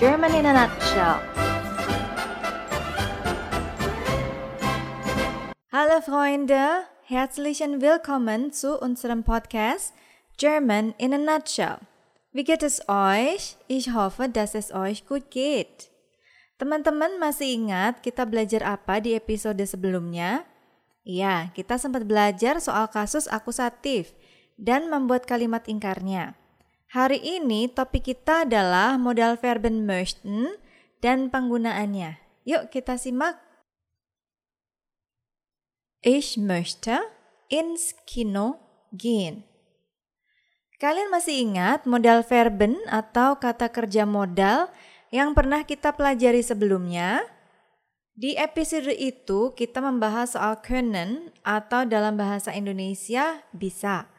German in a Nutshell. Hallo Freunde, herzlichen Willkommen zu unserem Podcast German in a Nutshell. Wie geht es euch? Ich hoffe, dass es euch gut geht. Teman-teman masih ingat kita belajar apa di episode sebelumnya? Ya, kita sempat belajar soal kasus akusatif dan membuat kalimat ingkarnya. Hari ini topik kita adalah modal verben möchten dan penggunaannya. Yuk kita simak. Ich möchte ins Kino gehen. Kalian masih ingat modal verben atau kata kerja modal yang pernah kita pelajari sebelumnya. Di episode itu kita membahas soal können atau dalam bahasa Indonesia bisa.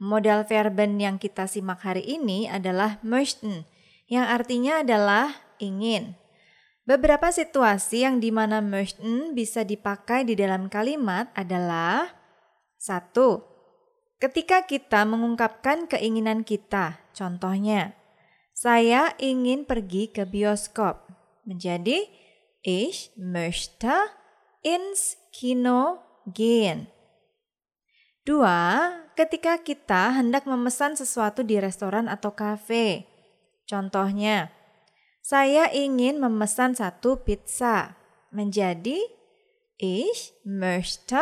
Modal verben yang kita simak hari ini adalah möchten yang artinya adalah ingin. Beberapa situasi yang di mana möchten bisa dipakai di dalam kalimat adalah satu, ketika kita mengungkapkan keinginan kita, contohnya saya ingin pergi ke bioskop. Menjadi ich möchte ins Kino gehen. Dua, ketika kita hendak memesan sesuatu di restoran atau kafe. Contohnya, saya ingin memesan satu pizza. Menjadi ich möchte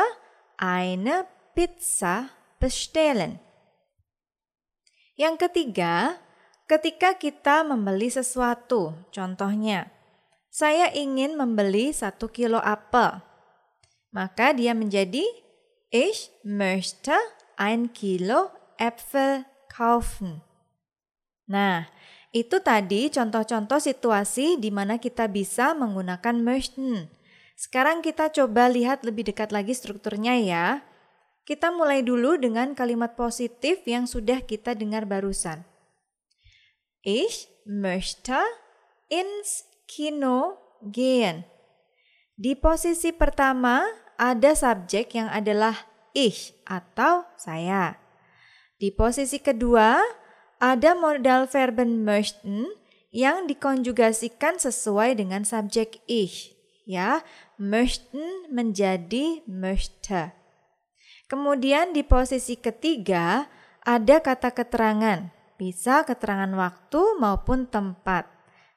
eine Pizza bestellen. Yang ketiga, Ketika kita membeli sesuatu, contohnya, saya ingin membeli satu kilo apel, maka dia menjadi Ich möchte ein Kilo Äpfel kaufen. Nah, itu tadi contoh-contoh situasi di mana kita bisa menggunakan möchten. Sekarang kita coba lihat lebih dekat lagi strukturnya ya. Kita mulai dulu dengan kalimat positif yang sudah kita dengar barusan. Ich möchte ins Kino gehen. Di posisi pertama ada subjek yang adalah ich atau saya. Di posisi kedua ada modal verben möchten yang dikonjugasikan sesuai dengan subjek ich. Ya, möchten menjadi möchte. Kemudian di posisi ketiga ada kata keterangan bisa keterangan waktu maupun tempat.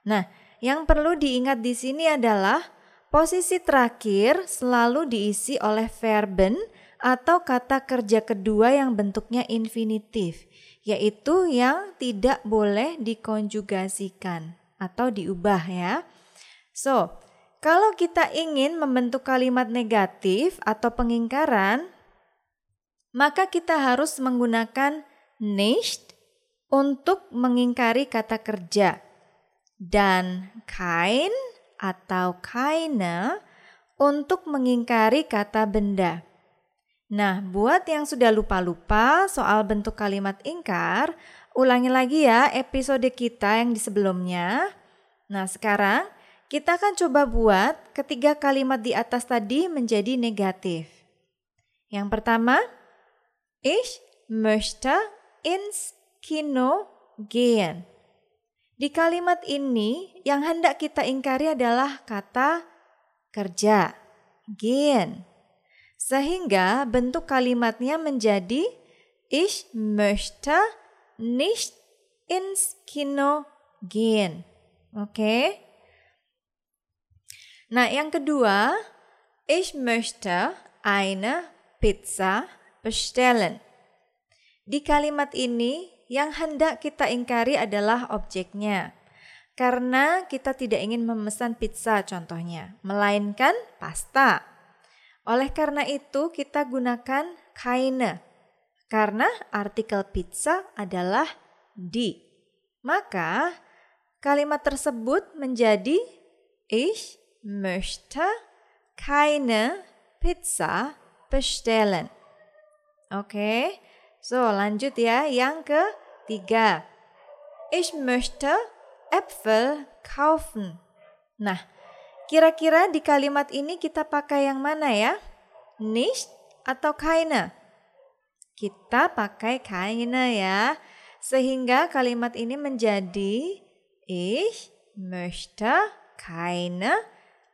Nah, yang perlu diingat di sini adalah posisi terakhir selalu diisi oleh verben atau kata kerja kedua yang bentuknya infinitif, yaitu yang tidak boleh dikonjugasikan atau diubah ya. So, kalau kita ingin membentuk kalimat negatif atau pengingkaran, maka kita harus menggunakan nicht untuk mengingkari kata kerja dan kain atau kaina untuk mengingkari kata benda. Nah, buat yang sudah lupa-lupa soal bentuk kalimat ingkar, ulangi lagi ya episode kita yang di sebelumnya. Nah, sekarang kita akan coba buat ketiga kalimat di atas tadi menjadi negatif. Yang pertama, ich möchte ins kino gehen. Di kalimat ini yang hendak kita ingkari adalah kata kerja, gehen. Sehingga bentuk kalimatnya menjadi Ich möchte nicht ins Kino gehen. Oke. Okay? Nah, yang kedua, ich möchte eine Pizza bestellen. Di kalimat ini yang hendak kita ingkari adalah objeknya. Karena kita tidak ingin memesan pizza contohnya, melainkan pasta. Oleh karena itu kita gunakan keine. Karena artikel pizza adalah di. Maka kalimat tersebut menjadi Ich möchte keine Pizza bestellen. Oke. Okay? So, lanjut ya. Yang ketiga. Ich möchte Äpfel kaufen. Nah, kira-kira di kalimat ini kita pakai yang mana ya? Nicht atau keine? Kita pakai keine ya. Sehingga kalimat ini menjadi Ich möchte keine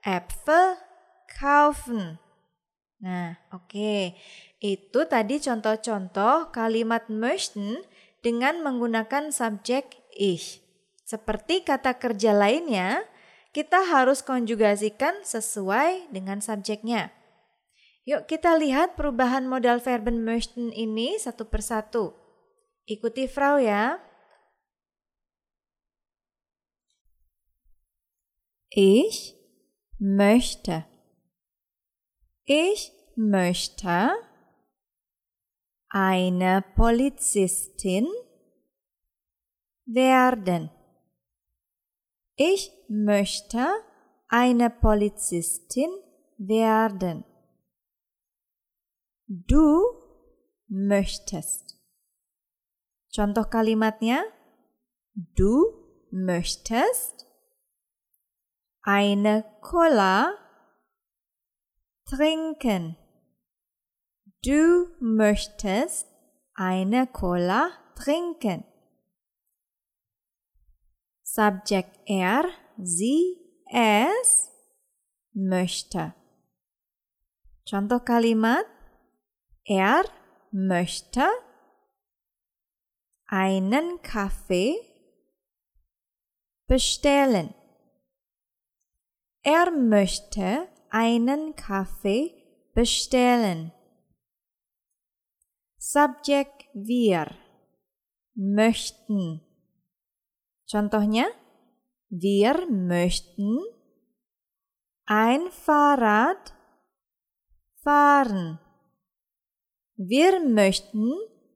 Äpfel kaufen. Nah, oke. Okay. Itu tadi contoh-contoh kalimat möchten dengan menggunakan subjek ich. Seperti kata kerja lainnya, kita harus konjugasikan sesuai dengan subjeknya. Yuk kita lihat perubahan modal verben möchten ini satu persatu. Ikuti Frau ya. Ich möchte. Ich möchte eine Polizistin werden. Ich möchte eine Polizistin werden. Du möchtest. Contoh kalimatnya, du möchtest eine Cola trinken. Du möchtest eine Cola trinken. Subjekt er, sie, es möchte. Contoh kalimat er möchte einen Kaffee bestellen. Er möchte einen Kaffee bestellen. Subjek wir möchten. Contohnya, wir möchten ein Fahrrad fahren. Wir möchten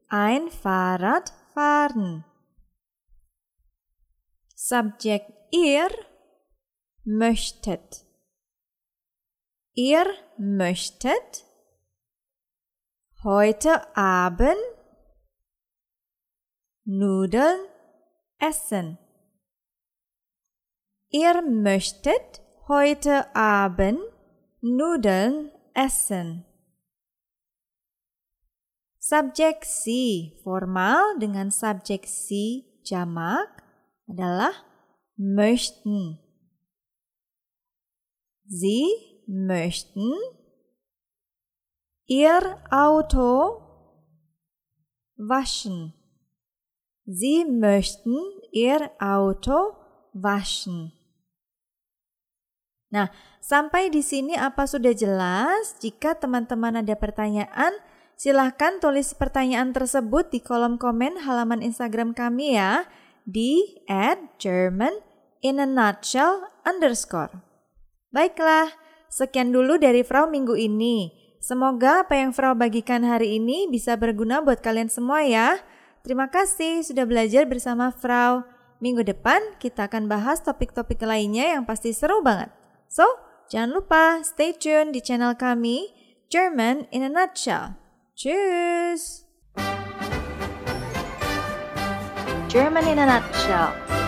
ein Fahrrad fahren. Subjek ihr möchtet. Ihr möchtet heute Abend Nudeln essen. Ihr möchtet heute Abend Nudeln essen. Subjek si formal dengan subjek si jamak adalah möchten. Sie möchten ihr Auto waschen. Sie möchten ihr Auto waschen. Nah, sampai di sini apa sudah jelas? Jika teman-teman ada pertanyaan, silahkan tulis pertanyaan tersebut di kolom komen halaman Instagram kami ya di at German in a nutshell underscore. Baiklah, sekian dulu dari Frau minggu ini. Semoga apa yang Frau bagikan hari ini bisa berguna buat kalian semua ya. Terima kasih sudah belajar bersama Frau. Minggu depan kita akan bahas topik-topik lainnya yang pasti seru banget. So, jangan lupa stay tune di channel kami German in a Nutshell. Tschüss! German in a Nutshell